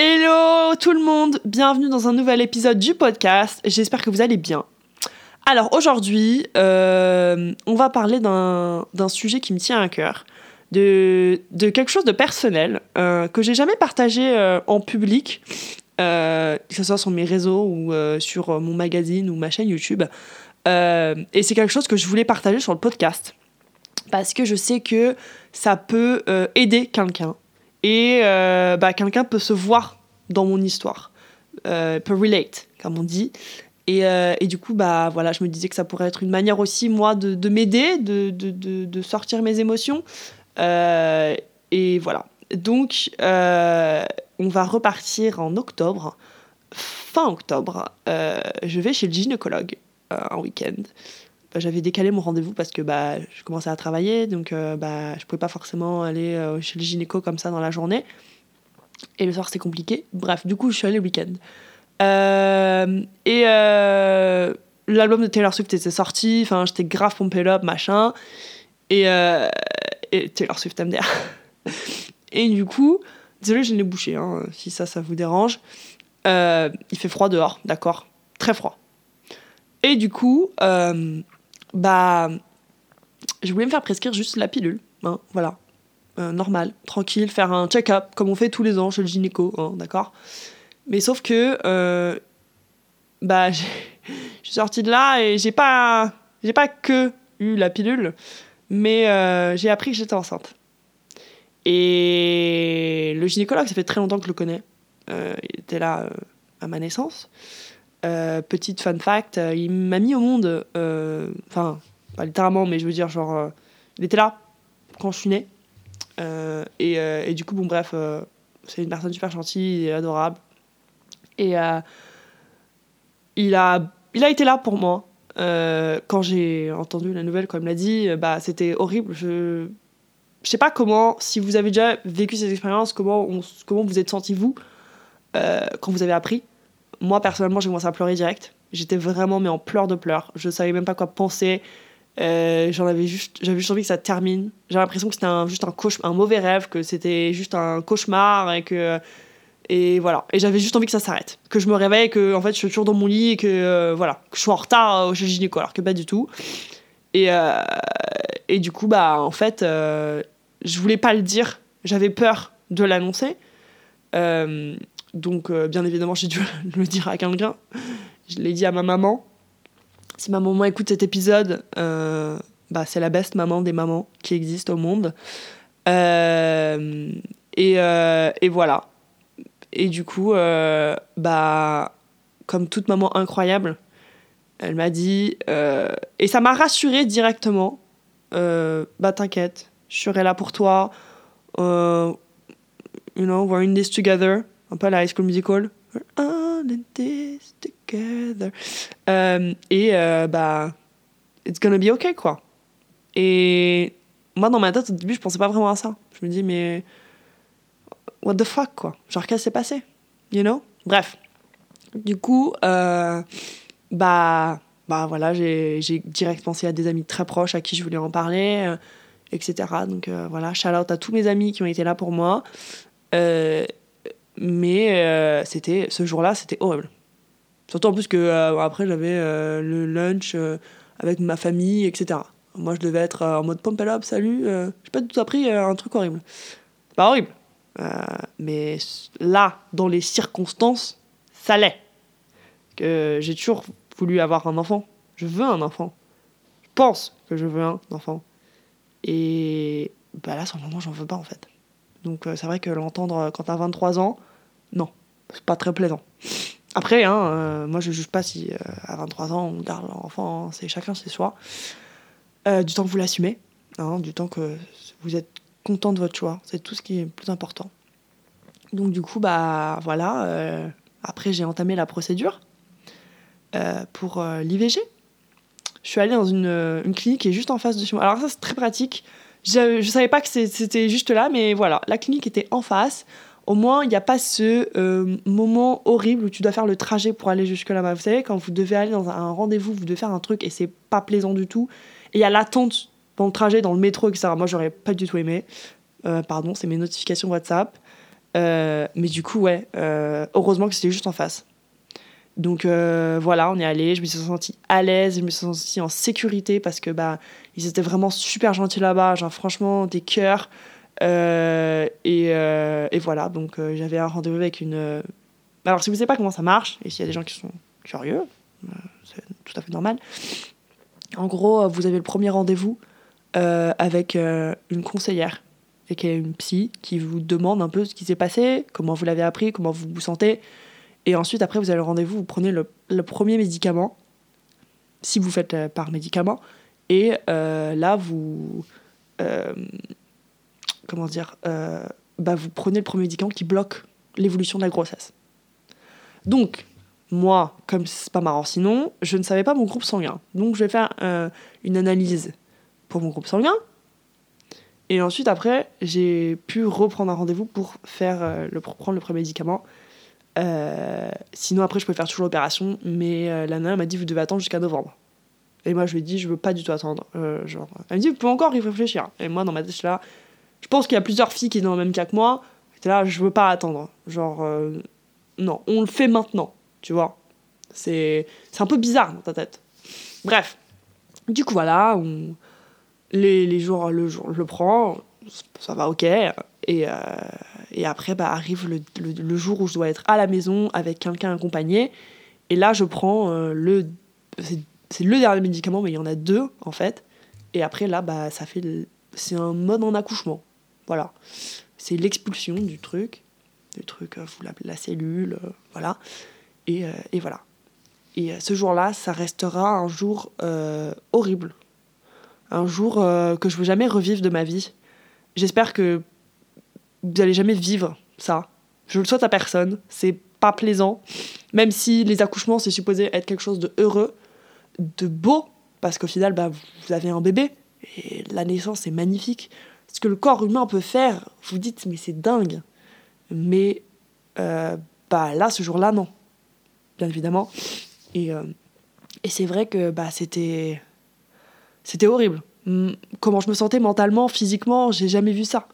Hello tout le monde, bienvenue dans un nouvel épisode du podcast. J'espère que vous allez bien. Alors aujourd'hui, euh, on va parler d'un sujet qui me tient à cœur, de, de quelque chose de personnel euh, que j'ai jamais partagé euh, en public, que ce soit sur mes réseaux ou sur mon magazine ou ma chaîne YouTube. et c'est quelque chose que je voulais partager sur le podcast parce que je sais que ça peut aider quelqu'un et euh, bah, quelqu'un peut se voir dans mon histoire, euh, peut relate, comme on dit. Et, euh, et, du coup, bah, voilà, je me disais que ça pourrait être une manière aussi, moi, de, de m'aider, de, de, de, sortir mes émotions. et voilà. Donc, on va repartir en octobre, fin octobre. je vais chez le gynécologue un week-end. Bah, j'avais décalé mon rendez-vous parce que bah, je commençais à travailler, donc euh, bah, je pouvais pas forcément aller euh, chez le gynéco comme ça dans la journée. Et le soir, c'était compliqué. Bref, du coup, je suis allée le week-end. Euh, et l'album de Taylor Swift était sorti, enfin, j'étais grave pompé up, machin. Et, Taylor Swift MDR. et du coup, désolé, je l'ai bouché, hein, si ça, ça vous dérange. il fait froid dehors, d'accord Très froid. Et du coup, bah, je voulais me faire prescrire juste la pilule, hein, voilà, euh, normal, tranquille, faire un check-up comme on fait tous les ans chez le gynéco, hein, d'accord. Mais sauf que, euh, bah, je suis sortie de là et j'ai pas, j'ai pas que eu la pilule, mais euh, j'ai appris que j'étais enceinte. Et le gynécologue, ça fait très longtemps que je le connais. il était là à ma naissance. Euh, petite fun fact, euh, il m'a mis au monde, euh, enfin, pas littéralement, mais je veux dire, genre, il était là quand je suis née. Et, du coup, bon, bref, c'est une personne super gentille et adorable. Et il, a, il a été là pour moi. quand j'ai entendu la nouvelle, comme l'a dit, bah, c'était horrible. Je je sais pas comment, si vous avez déjà vécu cette expérience, comment, comment vous êtes senti vous quand vous avez appris? Moi, personnellement, j'ai commencé à pleurer direct. J'étais vraiment mais en pleurs de pleurs. Je savais même pas quoi penser. Euh, j'en avais juste, j'avais juste envie que ça termine. J'ai l'impression que c'était un, juste un, un mauvais rêve, que c'était juste un cauchemar et que et voilà. Et j'avais juste envie que ça s'arrête, que je me réveille, que en fait je suis toujours dans mon lit et que euh, voilà, que je suis en retard chez le alors que pas du tout. Et euh, et du coup bah en fait je voulais pas le dire, j'avais peur de l'annoncer. Donc, euh, bien évidemment, j'ai dû le dire à quelqu'un. Je l'ai dit à ma maman. Si ma maman écoute cet épisode, euh, bah, c'est la best maman des mamans qui existent au monde. Euh, et, et, voilà. Et du coup, bah, comme toute maman incroyable, elle m'a dit. et ça m'a rassurée directement. bah, t'inquiète, je serai là pour toi. you know, we're in this together un peu à la High School Musical. We're all this together. Euh, et euh, bah, it's gonna be okay, quoi. Et moi, dans ma tête, au début, je pensais pas vraiment à ça. Je me dis, mais what the fuck, quoi. Genre, qu'est-ce qui s'est passé? You know? Bref. Du coup, euh, bah, bah voilà, j'ai direct pensé à des amis très proches à qui je voulais en parler, etc. Donc voilà, shout out à tous mes amis qui ont été là pour moi. Euh, mais euh, c'était ce jour-là, c'était horrible. Surtout en plus que euh, après j'avais euh, le lunch avec ma famille, etc. Moi je devais être en mode pump up, salut. j'ai pas du tout appris un truc horrible. Pas horrible. mais là, dans les circonstances, ça l'est. Que j'ai toujours voulu avoir un enfant. Je veux un enfant. Je pense que je veux un enfant. Et bah là, sur le moment, j'en veux pas en fait. Donc c'est vrai que l'entendre quand t'as 23 ans, non, c'est pas très plaisant. Après, hein, euh, moi je juge pas si euh, à 23 ans on garde l'enfant, hein, c'est chacun c'est soi. Euh, du temps que vous l'assumez, hein, du temps que vous êtes content de votre choix, c'est tout ce qui est plus important. Donc du coup, bah voilà, après j'ai entamé la procédure pour l'IVG. Je suis allée dans une, une, clinique qui est juste en face de chez moi. Alors ça c'est très pratique. Je, je savais pas que c'était juste là, mais voilà, la clinique était en face au moins il n'y a pas ce euh, moment horrible où tu dois faire le trajet pour aller jusque là-bas. Vous savez, quand vous devez aller dans un rendez-vous, vous devez faire un truc et c'est pas plaisant du tout. Et il y a l'attente dans le trajet, dans le métro, etc. Moi, j'aurais pas du tout aimé. Euh, pardon, c'est mes notifications WhatsApp. mais du coup, ouais, heureusement que c'était juste en face. Donc voilà, on est allé, je me suis sentie à l'aise, je me suis sentie en sécurité parce que bah ils étaient vraiment super gentils là-bas, genre franchement des cœurs. Et, et, voilà, donc j'avais un rendez-vous avec une. Alors si vous ne savez pas comment ça marche, et s'il y a des gens qui sont curieux, c'est tout à fait normal. En gros, vous avez le premier rendez-vous euh, avec euh, une conseillère et qui est une psy qui vous demande un peu ce qui s'est passé, comment vous l'avez appris, comment vous vous sentez. Et ensuite, après, vous avez le rendez-vous, vous prenez le, premier médicament, si vous faites euh, par médicament. Et là, vous. Comment dire bah, Vous prenez le premier médicament qui bloque l'évolution de la grossesse. Donc, moi, comme c'est pas marrant sinon, je ne savais pas mon groupe sanguin. Donc, je vais faire une analyse pour mon groupe sanguin. Et ensuite, après, j'ai pu reprendre un rendez-vous pour, faire, euh, le, prendre le premier médicament. Euh, sinon, après, je peux faire toujours l'opération, mais euh, la nana m'a dit Vous devez attendre jusqu'à novembre. Et moi, je lui ai dit Je veux pas du tout attendre. genre, elle me dit Vous pouvez encore y réfléchir. Et moi, dans ma tête, là. Je pense qu'il y a plusieurs filles qui sont dans le même cas que moi. Là, je veux pas attendre. Genre, non, on le fait maintenant, tu vois. C'est un peu bizarre dans ta tête. Bref. Du coup, voilà, on, les, les jours, le jour, je le prends, ça va ok. Et, euh, et après, bah, arrive le, le, jour où je dois être à la maison avec quelqu'un accompagné. Et là, je prends euh, le. C'est le dernier médicament, mais il y en a deux, en fait. Et après, là, bah, ça fait. C'est un mode en accouchement. Voilà. C'est l'expulsion du truc. Du truc, euh, vous l'appelez la cellule, voilà. Et, et voilà. Et ce jour-là, ça restera un jour horrible un jour euh, que je veux jamais revivre de ma vie. J'espère que vous n'allez jamais vivre ça. Je le souhaite à personne. C'est pas plaisant. Même si les accouchements, c'est supposé être quelque chose de heureux, de beau, parce qu'au final, bah, vous avez un bébé. Et la naissance, c'est magnifique. Ce que le corps humain peut faire, vous dites, mais c'est dingue. Mais euh, bah, là, ce jour-là, non. Bien évidemment. Et, euh, c'est vrai que bah, c'était horrible. Comment je me sentais mentalement, physiquement, j'ai jamais vu ça.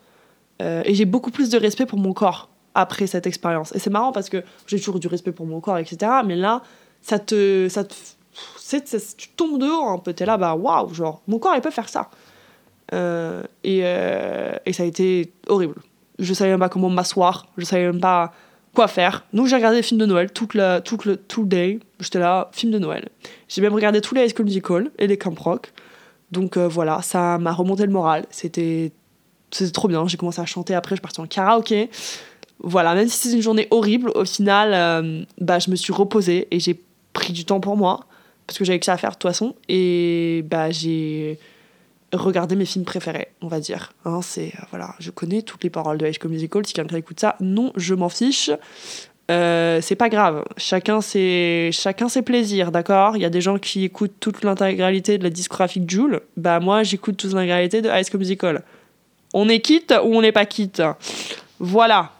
Euh, et j'ai beaucoup plus de respect pour mon corps après cette expérience. Et c'est marrant parce que j'ai toujours du respect pour mon corps, etc. Mais là, ça te. Ça tu tombes dehors un peu, t'es là, bah waouh, genre, mon corps il peut faire ça. Euh, et, euh, et, ça a été horrible. Je savais même pas comment m'asseoir, je savais même pas quoi faire. Donc j'ai regardé des films de Noël toute la, toute le, tout le day. J'étais là, film de Noël. J'ai même regardé tous les High School Musical et les Camp Rock. Donc euh, voilà, ça m'a remonté le moral. C'était trop bien. J'ai commencé à chanter après, je suis partie en karaoké. Voilà, même si c'est une journée horrible, au final, bah, je me suis reposée et j'ai pris du temps pour moi parce que j'avais que ça à faire de toute façon. Et bah, j'ai regardé mes films préférés, on va dire. Hein, c'est euh, voilà, je connais toutes les paroles de High School Musical. Si quelqu'un écoute ça, non, je m'en fiche. Euh, c'est pas grave. Chacun ses, chacun plaisirs, d'accord? Il y a des gens qui écoutent toute l'intégralité de la discographie de Jules. Bah, moi, j'écoute toute l'intégralité de High School Musical. On est quitte ou on n'est pas quitte? Voilà.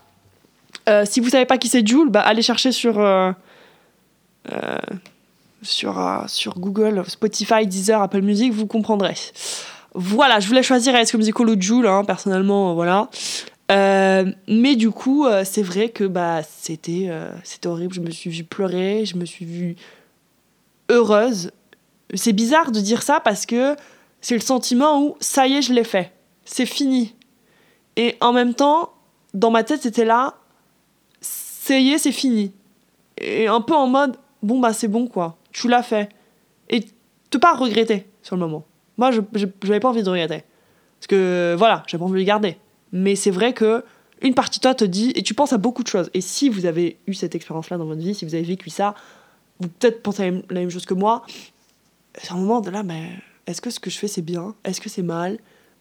Euh, si vous savez pas qui c'est Jules, bah, allez chercher sur Google, Spotify, Deezer, Apple Music, vous comprendrez. Voilà, je voulais choisir High School Musical ou Jules, hein, personnellement, voilà. Euh, mais du coup, euh, c'est vrai que bah, c'était euh, c'était horrible. Je me suis vue pleurer, je me suis vue heureuse. C'est bizarre de dire ça parce que c'est le sentiment où ça y est, je l'ai fait. C'est fini. Et en même temps, dans ma tête, c'était là, ça y est, c'est fini. Et un peu en mode, bon, bah c'est bon quoi, tu l'as fait. Et te pas regretter sur le moment. Moi, je n'avais pas envie de regretter. Parce que voilà, j'avais pas envie de le garder mais c'est vrai que une partie de toi te dit, et tu penses à beaucoup de choses. Et si vous avez eu cette expérience-là dans votre vie, si vous avez vécu ça, vous peut-être pensez la même chose que moi. C'est un moment de là, mais est-ce que ce que je fais c'est bien? Est-ce que c'est mal?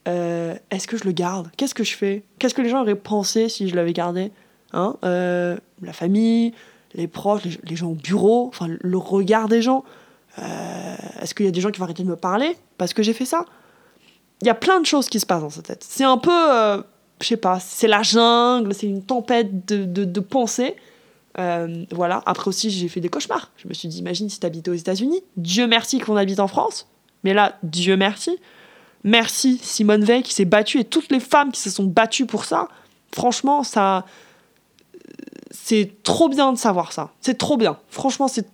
Euh, Est-ce que je le garde? Qu'est-ce que je fais? Qu'est-ce que les gens auraient pensé si je l'avais gardé? Hein? Euh, La famille, les proches, les, gens au bureau, enfin le regard des gens. Euh, est-ce qu'il y a des gens qui vont arrêter de me parler parce que j'ai fait ça? Il y a plein de choses qui se passent dans sa tête. C'est un peu je sais pas, c'est la jungle, c'est une tempête de, de, pensées. Euh, voilà. Après aussi, j'ai fait des cauchemars. Je me suis dit, imagine si t'habitais aux États-Unis. Dieu merci qu'on habite en France. Mais là, Dieu merci. Merci Simone Veil qui s'est battue et toutes les femmes qui se sont battues pour ça. Franchement, ça, c'est trop bien de savoir ça. C'est trop bien. Franchement, c'est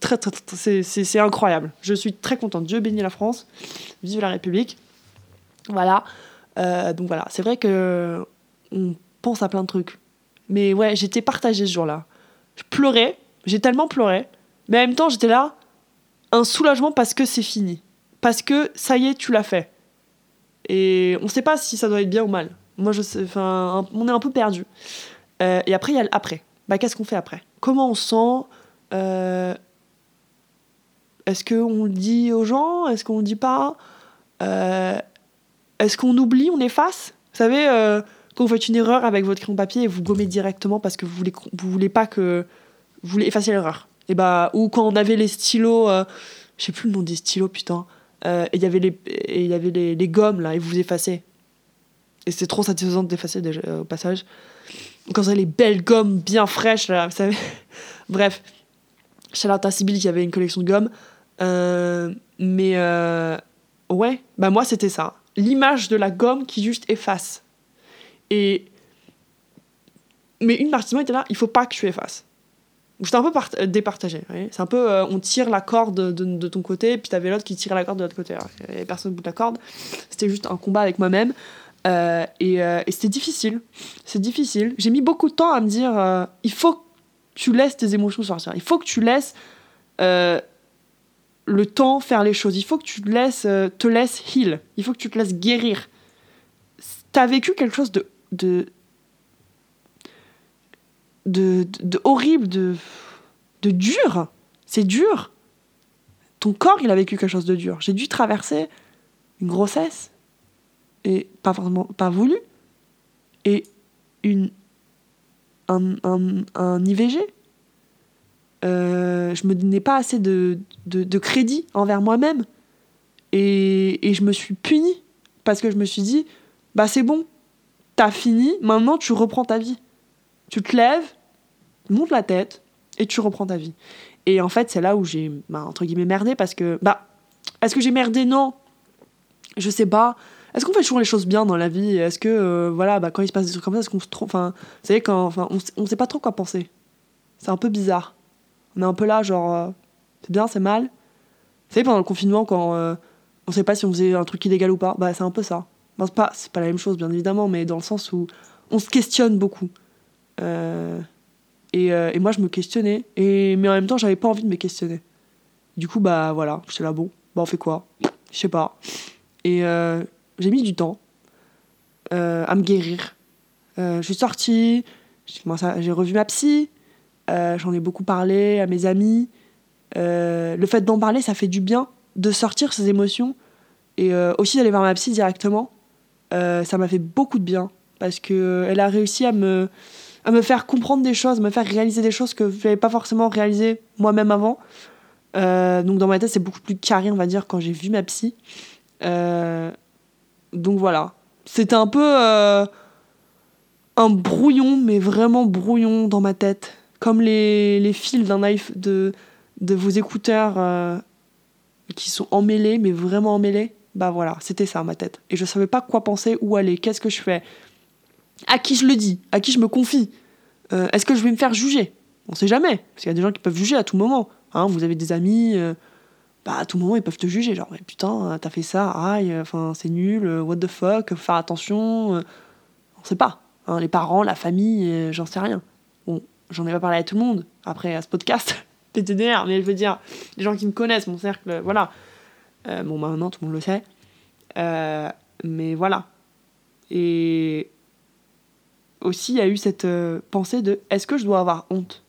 très, très, c'est incroyable. Je suis très contente. Dieu bénit la France. Vive la République. Voilà. Euh, donc voilà, c'est vrai que on pense à plein de trucs. Mais ouais, j'étais partagée ce jour-là. Je pleurais, j'ai tellement pleuré, mais en même temps, j'étais là, un soulagement parce que c'est fini. Parce que ça y est, tu l'as fait. Et on sait pas si ça doit être bien ou mal. Moi, je sais, enfin, on est un peu perdu. Euh, et après, il y a l'après. Bah, qu'est-ce qu'on fait après? Comment on sent euh, Est-ce qu'on le dit aux gens? Est-ce qu'on le dit pas? Euh, Est-ce qu'on oublie On efface? Vous savez, quand vous faites une erreur avec votre crayon papier et vous gommez directement parce que vous voulez, vous voulez pas que. Vous voulez effacer l'erreur. Et bah, ou quand on avait les stylos. je sais plus le nom des stylos, putain. et il y avait les, il y avait les, les, gommes là, et vous effacez. Et c'est trop satisfaisant d'effacer au passage quand ça les belles gommes bien fraîches, là, vous savez. Bref, Charlotte Sibyl qui avait une collection de gommes. Euh, mais euh, ouais, bah moi c'était ça. L'image de la gomme qui juste efface. Et. Mais une partie de moi était là, il faut pas que tu effaces. J'étais un peu euh, départagé. C'est un peu, on tire la corde de, ton côté, puis t'avais l'autre qui tire la corde de l'autre côté. Il personne au bout la corde. C'était juste un combat avec moi-même. Euh, euh, et, c'était difficile. C'est difficile. J'ai mis beaucoup de temps à me dire euh, il faut que tu laisses tes émotions sortir. Il faut que tu laisses le temps faire les choses. Il faut que tu te laisses, te laisses heal. Il faut que tu te laisses guérir. T'as vécu quelque chose de, de, de, de horrible, de, de dur. C'est dur. Ton corps, il a vécu quelque chose de dur. J'ai dû traverser une grossesse, et pas vraiment pas voulu et une un, un, un IVG euh, je me donnais pas assez de, de, crédit envers moi-même. Et, et, je me suis punie parce que je me suis dit bah c'est bon t'as fini maintenant tu reprends ta vie. Tu te lèves montes la tête et tu reprends ta vie. Et en fait c'est là où j'ai bah, entre guillemets merdé parce que bah est-ce que j'ai merdé? Non. Je sais pas est-ce qu'on fait toujours les choses bien dans la vie Est-ce que, euh, voilà, bah, quand il se passe des trucs comme ça, est-ce qu'on se trompe Enfin, vous savez, quand, enfin, on, sait pas trop quoi penser. C'est un peu bizarre. On est un peu là, genre, euh, c'est bien, c'est mal. Vous savez, pendant le confinement, quand euh, on sait pas si on faisait un truc illégal ou pas, bah, c'est un peu ça. Bon, c'est pas, pas la même chose, bien évidemment, mais dans le sens où on se questionne beaucoup. Et, et, moi, je me questionnais, et, mais en même temps, j'avais pas envie de me questionner. Du coup, bah voilà, j'étais là, bon, bah on fait quoi? Je sais pas. Et j'ai mis du temps euh, à me guérir. Euh, je suis sortie, j'ai revu ma psy, euh, j'en ai beaucoup parlé à mes amis. le fait d'en parler, ça fait du bien, de sortir ses émotions et aussi d'aller voir ma psy directement. ça m'a fait beaucoup de bien parce qu'elle a réussi à me, à faire comprendre des choses, me faire réaliser des choses que je n'avais pas forcément réalisées moi-même avant. donc dans ma tête, c'est beaucoup plus carré, on va dire, quand j'ai vu ma psy. Donc voilà. C'était un peu euh, un brouillon, mais vraiment brouillon dans ma tête. Comme les, les fils d'un iPhone, de, vos écouteurs euh, qui sont emmêlés, mais vraiment emmêlés. Bah voilà, c'était ça ma tête. Et je savais pas quoi penser, où aller, qu'est-ce que je fais. À qui je le dis À qui je me confie euh, Est-ce que je vais me faire juger? On sait jamais. Parce qu'il y a des gens qui peuvent juger à tout moment. Hein, vous avez des amis bah, à tout moment, ils peuvent te juger. Genre, putain, t'as fait ça, aïe, enfin, c'est nul, euh, what the fuck, faire attention. Euh. On sait pas. Hein, les parents, la famille, euh, j'en sais rien. Bon, j'en ai pas parlé à tout le monde après à ce podcast, PTDR, mais je veux dire, les gens qui me connaissent, mon cercle, voilà. bon, bah, maintenant, tout le monde le sait. mais voilà. Et aussi, il y a eu cette pensée de est-ce que je dois avoir honte?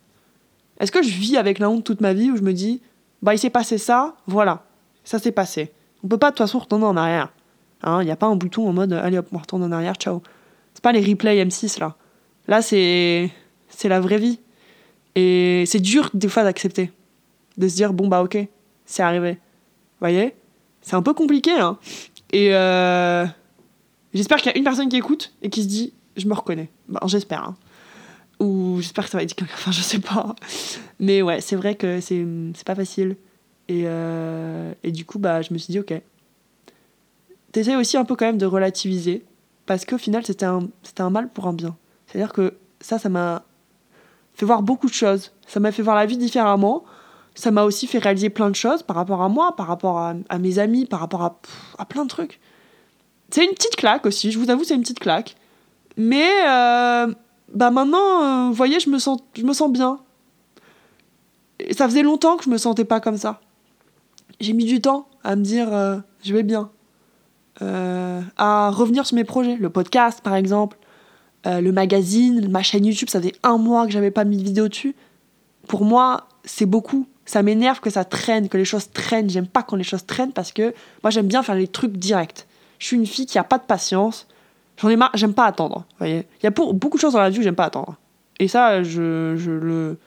Est-ce que je vis avec la honte toute ma vie où je me dis bah il s'est passé ça, voilà, ça s'est passé. On peut pas de toute façon retourner en arrière. Hein, il n'y a pas un bouton en mode allez hop, on retourne en arrière, ciao. C'est pas les replays M6 là. Là c'est la vraie vie. Et c'est dur des fois d'accepter. De se dire bon bah ok, c'est arrivé. Vous voyez? C'est un peu compliqué hein. Et euh, j'espère qu'il y a une personne qui écoute et qui se dit je me reconnais. J'espère. Hein. Ou j'espère que ça va être quelqu'un. Enfin, je sais pas. Mais ouais, c'est vrai que c'est, pas facile. Et, euh, et du coup, bah, je me suis dit, ok. T'essayes aussi un peu quand même de relativiser. Parce qu'au final, c'était un, un mal pour un bien. C'est-à-dire que ça, ça m'a. fait voir beaucoup de choses. Ça m'a fait voir la vie différemment. Ça m'a aussi fait réaliser plein de choses par rapport à moi, par rapport à, mes amis, par rapport à, à plein de trucs. C'est une petite claque aussi, je vous avoue, c'est une petite claque. Mais euh, bah maintenant, euh, vous voyez, je me, sens, je me sens bien. Et ça faisait longtemps que je me sentais pas comme ça. J'ai mis du temps à me dire euh, je vais bien. à revenir sur mes projets, le podcast par exemple, le magazine, ma chaîne YouTube, ça faisait un mois que j'avais pas mis de vidéo dessus. Pour moi, c'est beaucoup. Ça m'énerve que ça traîne, que les choses traînent. J'aime pas quand les choses traînent parce que moi j'aime bien faire les trucs directs. Je suis une fille qui a pas de patience. J'en ai marre, j'aime pas attendre. Il y a pour, beaucoup de choses dans la vie où j'aime pas attendre. Et ça, je, je le.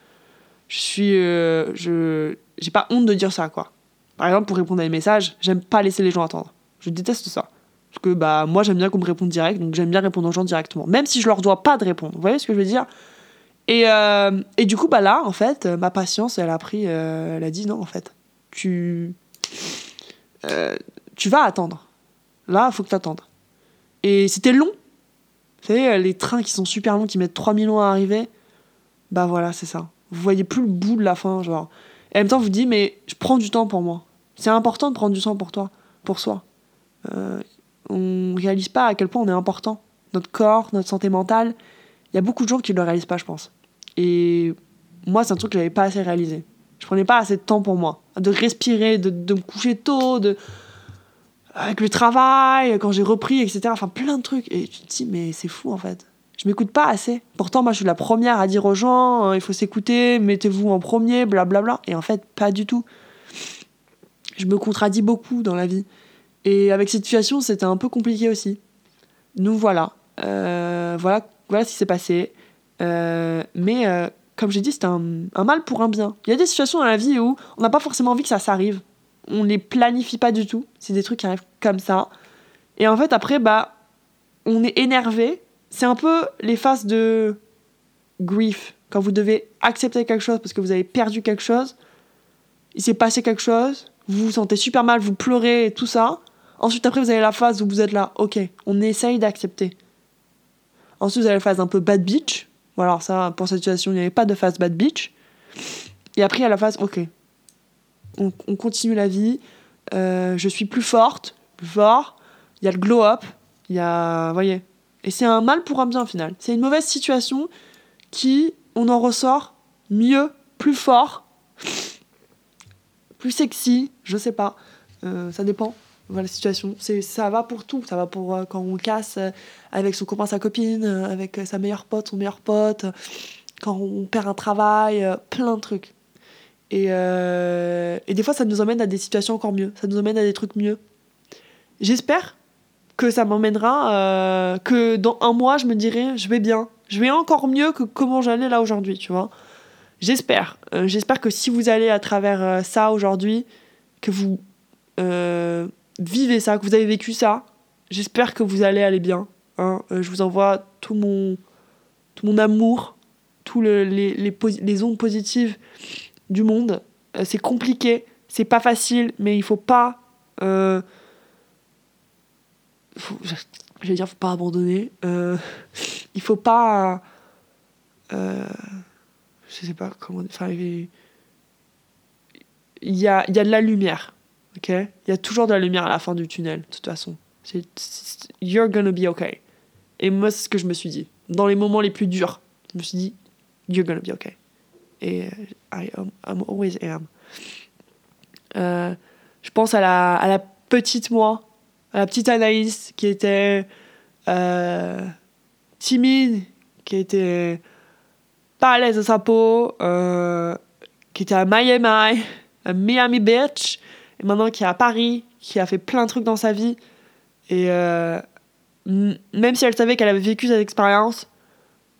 Je suis. Euh, je. J'ai pas honte de dire ça, quoi. Par exemple, pour répondre à des messages, j'aime pas laisser les gens attendre. Je déteste ça. Parce que bah, moi, j'aime bien qu'on me réponde direct, donc j'aime bien répondre aux gens directement. Même si je leur dois pas de répondre. Vous voyez ce que je veux dire? Et, euh, et, du coup, bah là, en fait, ma patience, elle a pris. Euh, elle a dit non, en fait. Tu. tu vas attendre. Là, il faut que tu attendes. Et c'était long. Vous savez, les trains qui sont super longs, qui mettent 3000 ans à arriver, bah voilà, c'est ça. Vous voyez plus le bout de la fin, genre. Et en même temps, vous dites, mais je prends du temps pour moi. C'est important de prendre du temps pour toi, pour soi. Euh, on réalise pas à quel point on est important. Notre corps, notre santé mentale. Il y a beaucoup de gens qui ne le réalisent pas, je pense. Et moi, c'est un truc que j'avais pas assez réalisé. Je prenais pas assez de temps pour moi. De respirer, de me coucher tôt, de, avec le travail, quand j'ai repris, etc. Enfin, plein de trucs. Et tu te dis, mais c'est fou en fait. Je m'écoute pas assez. Pourtant, moi, je suis la première à dire aux gens, euh, il faut s'écouter, mettez-vous en premier, blablabla. Et en fait, pas du tout. Je me contradis beaucoup dans la vie. Et avec cette situation, c'était un peu compliqué aussi. Nous voilà. Euh, voilà, voilà ce qui s'est passé. Euh, mais comme j'ai dit, c'était un, un, mal pour un bien. Il y a des situations dans la vie où on n'a pas forcément envie que ça s'arrive on les planifie pas du tout. C'est des trucs qui arrivent comme ça. Et en fait, après, bah, on est énervé. C'est un peu les phases de grief. Quand vous devez accepter quelque chose parce que vous avez perdu quelque chose, il s'est passé quelque chose, vous vous sentez super mal, vous pleurez et tout ça. Ensuite, après, vous avez la phase où vous êtes là, ok, on essaye d'accepter. Ensuite, vous avez la phase un peu bad bitch. Voilà, ça, pour cette situation, il n'y avait pas de phase bad bitch. Et après, il y a la phase, ok, on, continue la vie, euh, je suis plus forte, plus fort, il y a le glow-up, il y a... voyez. Et c'est un mal pour un bien final. C'est une mauvaise situation qui, on en ressort mieux, plus fort, plus sexy, je sais pas, euh, ça dépend. Voilà la situation. Ça va pour tout. Ça va pour euh, quand on casse avec son copain, sa copine, avec sa meilleure pote, son meilleur pote, quand on perd un travail, plein de trucs. Euh, et, des fois, ça nous emmène à des situations encore mieux. Ça nous emmène à des trucs mieux. J'espère que ça m'emmènera, euh, que dans un mois, je me dirai, je vais bien. Je vais encore mieux que comment j'allais là aujourd'hui, tu vois. J'espère. Euh, j'espère que si vous allez à travers ça aujourd'hui, que vous vivez ça, que vous avez vécu ça, j'espère que vous allez aller bien. Hein. je vous envoie tout mon, tout mon amour, tous les, les, les ondes positives du monde. Euh, c'est compliqué, c'est pas facile, mais il faut pas. Euh, J'allais dire, faut pas abandonner. Euh, il faut pas. Je sais pas comment. Enfin, il y a, y a de la lumière. Ok? Il y a toujours de la lumière à la fin du tunnel, de toute façon. C'est, you're gonna be okay. Et moi, c'est ce que je me suis dit. Dans les moments les plus durs, je me suis dit, you're gonna be okay. Et I am, always am. Euh, je pense à la, petite moi, à la petite Anaïs qui était euh, timide, qui était pas à l'aise dans sa peau, euh, qui était à Miami, à Miami Beach, et maintenant qui est à Paris, qui a fait plein de trucs dans sa vie. Et même si elle savait qu'elle avait vécu cette expérience,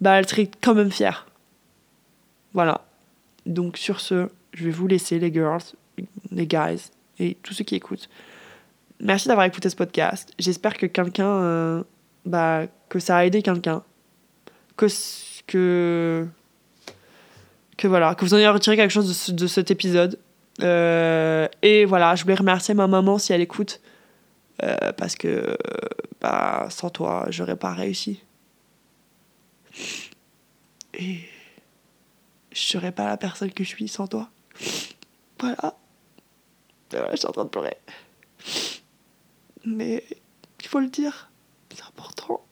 bah, elle serait quand même fière. Voilà. Donc sur ce, je vais vous laisser les girls, les guys et tous ceux qui écoutent. Merci d'avoir écouté ce podcast. J'espère que quelqu'un, euh, bah, que ça a aidé quelqu'un, que que voilà, que vous en ayez retiré quelque chose de, cet épisode. Euh, et voilà, je voulais remercier ma maman si elle écoute, euh, parce que bah, sans toi, j'aurais pas réussi. Et je serais pas la personne que je suis sans toi. Voilà. voilà je suis en train de pleurer. Mais il faut le dire, c'est important.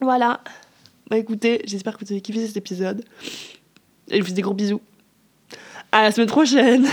Voilà. Bah écoutez, j'espère que vous avez kiffé cet épisode. Et je vous fais des gros bisous. À la semaine prochaine